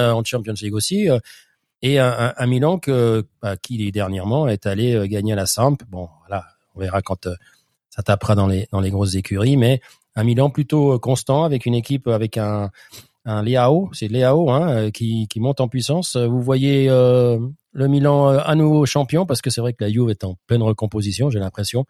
en Champions League aussi. et un, Milan bah, qui dernièrement est allé gagner à la Samp. Bon, voilà, on verra quand ça tapera dans les dans les grosses écuries, mais un Milan plutôt constant avec une équipe avec un un c'est Leao hein, qui, qui monte en puissance. Vous voyez euh, le Milan à nouveau champion parce que c'est vrai que la Juve est en pleine recomposition, j'ai l'impression.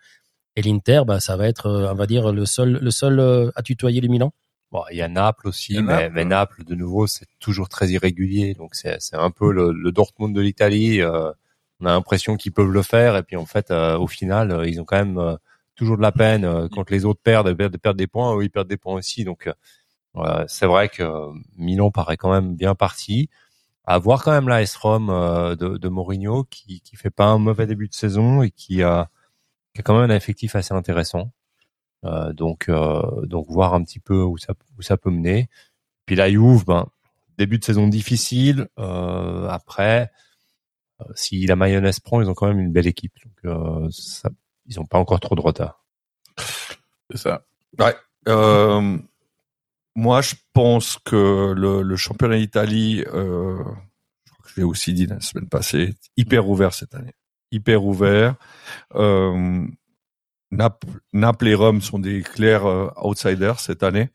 Et l'Inter, bah, ça va être, on va dire, le seul, le seul à tutoyer le Milan. Bon, il y a Naples aussi, mais, mais, Naples, de nouveau, c'est toujours très irrégulier. Donc, c'est, c'est un peu le, le Dortmund de l'Italie. Euh, on a l'impression qu'ils peuvent le faire. Et puis, en fait, euh, au final, euh, ils ont quand même toujours de la peine. quand les autres perdent, de perdre des points, eux, ils perdent des points aussi. Donc, c'est vrai que Milan paraît quand même bien parti. À voir quand même la S-Rom de, de Mourinho, qui, qui fait pas un mauvais début de saison et qui a, qui a quand même un effectif assez intéressant. Euh, donc, euh, donc voir un petit peu où ça, où ça peut mener. Puis la Juve, ben, début de saison difficile. Euh, après, si la mayonnaise prend, ils ont quand même une belle équipe. Donc, ça, ils n'ont pas encore trop de retard. C'est ça. Ouais. Euh, moi, je pense que le, le championnat d'Italie, euh, je crois que je l'ai aussi dit la semaine passée, hyper ouvert cette année. Hyper ouvert. Euh, Naples, et Rome sont des clairs euh, outsiders cette année,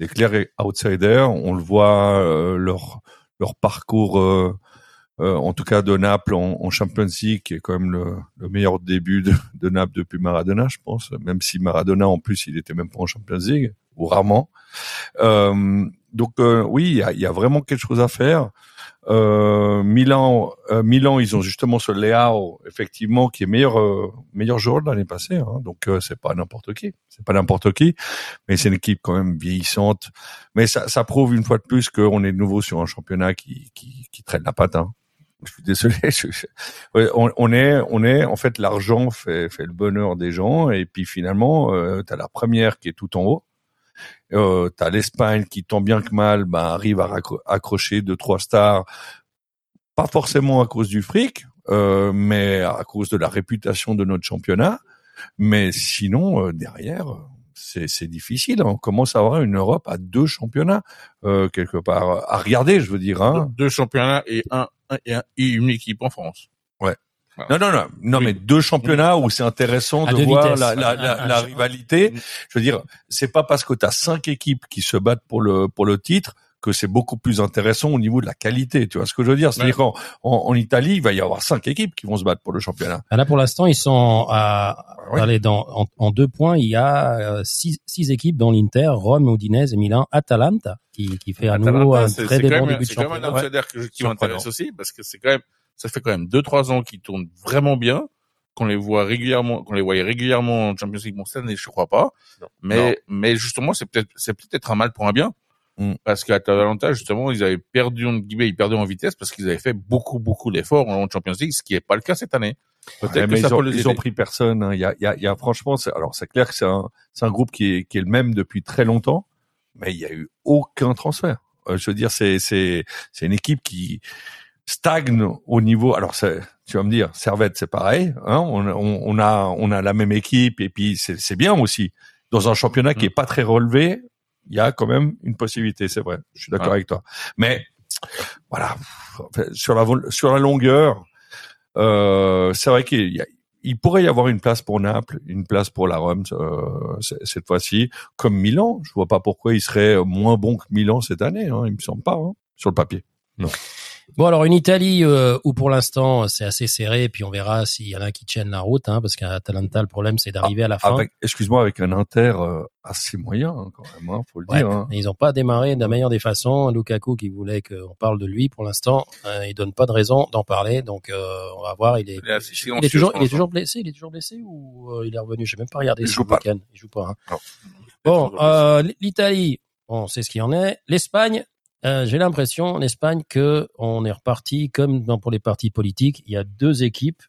des clairs outsiders. On le voit euh, leur leur parcours, euh, en tout cas de Naples en, Champions League, qui est quand même le, le meilleur début de, de, Naples depuis Maradona, je pense. Même si Maradona en plus il était même pas en Champions League ou rarement. Donc oui, il y a, vraiment quelque chose à faire. Euh, Milan, euh, Milan, ils ont justement ce Leao, effectivement, qui est meilleur euh, meilleur joueur de l'année passée. Hein, donc c'est pas n'importe qui, c'est pas n'importe qui, mais c'est une équipe quand même vieillissante. Mais ça, prouve une fois de plus qu'on est de nouveau sur un championnat qui traîne la patte. Hein. Je suis désolé. on, est, on est, en fait, l'argent fait, fait le bonheur des gens, et puis finalement, euh, tu la première qui est tout en haut, euh, T'as l'Espagne qui, tant bien que mal, ben, arrive à accrocher deux trois stars, pas forcément à cause du fric, euh, mais à cause de la réputation de notre championnat. Mais sinon, euh, derrière, c'est difficile. On commence à avoir une Europe à deux championnats euh, quelque part à regarder, je veux dire. Hein. Deux, championnats et un, et, un, et une équipe en France. Ouais. Non, non, non, non, mais deux championnats où c'est intéressant de voir la, la, la, la, rivalité. Je veux dire, c'est pas parce que tu as cinq équipes qui se battent pour le pour le titre que c'est beaucoup plus intéressant au niveau de la qualité. Tu vois ce que je veux dire? C'est-à-dire qu'en en, Italie, il va y avoir cinq équipes qui vont se battre pour le championnat. Ah, là, pour l'instant, ils sont à allez, dans en, deux points. Il y a euh, six, six équipes dont l'Inter, Rome, Udinese, Milan, Atalanta, qui, qui fait à nouveau un très bon début de championnat. C'est quand même un outsider qui m'intéresse aussi parce que c'est quand même ça fait quand même deux trois ans qu'ils tournent vraiment bien, qu'on les voit régulièrement, qu'on les voyait régulièrement en Champions League. Bon, cette année, je crois pas. Mais mais justement, c'est peut-être c'est peut-être un mal pour un bien. Mm. Parce qu'à Atalanta, justement, ils avaient perdu, ils perdaient en vitesse parce qu'ils avaient fait beaucoup, beaucoup d'efforts en Champions League, ce qui n'est pas le cas cette année. Peut-être que ça ils, ont, ils ont pris personne. Hein. Il, y a, il, y a, il y a, franchement, alors c'est clair que c'est un, c'est un groupe qui est, qui est le même depuis très longtemps, mais il y a eu aucun transfert. Euh, je veux dire, c'est, c'est, c'est une équipe qui, stagne au niveau. Alors, tu vas me dire, Servette, c'est pareil. Hein, on, on, a on a la même équipe et puis c'est bien aussi. Dans un championnat qui est pas très relevé, il y a quand même une possibilité. C'est vrai. Je suis d'accord avec toi. Mais voilà, sur la sur la longueur, euh, c'est vrai qu'il il pourrait y avoir une place pour Naples, une place pour la Rome euh, cette fois-ci, comme Milan. Je vois pas pourquoi il serait moins bon que Milan cette année. Hein, il me semble pas hein, sur le papier. Non. Bon, alors une Italie euh, où pour l'instant c'est assez serré, et puis on verra s'il y en a qui tiennent la route, hein, parce qu'à Atalanta le problème c'est d'arriver à la fin. Excuse-moi, avec un Inter euh, assez moyen hein, quand même, hein, faut le dire. Hein. Ils n'ont pas démarré de la meilleure des façons. Lukaku qui voulait qu'on parle de lui, pour l'instant, euh, il donne pas de raison d'en parler, donc euh, on va voir. Il est, il est, toujours, il est toujours blessé, il est toujours blessé ou il est revenu? Je même pas regardé. Il joue pas. Il joue pas. Hein. Bon, l'Italie, on sait ce qu'il en est. L'Espagne, euh, j'ai l'impression en Espagne que on est reparti comme dans pour les partis politiques. Il y a deux équipes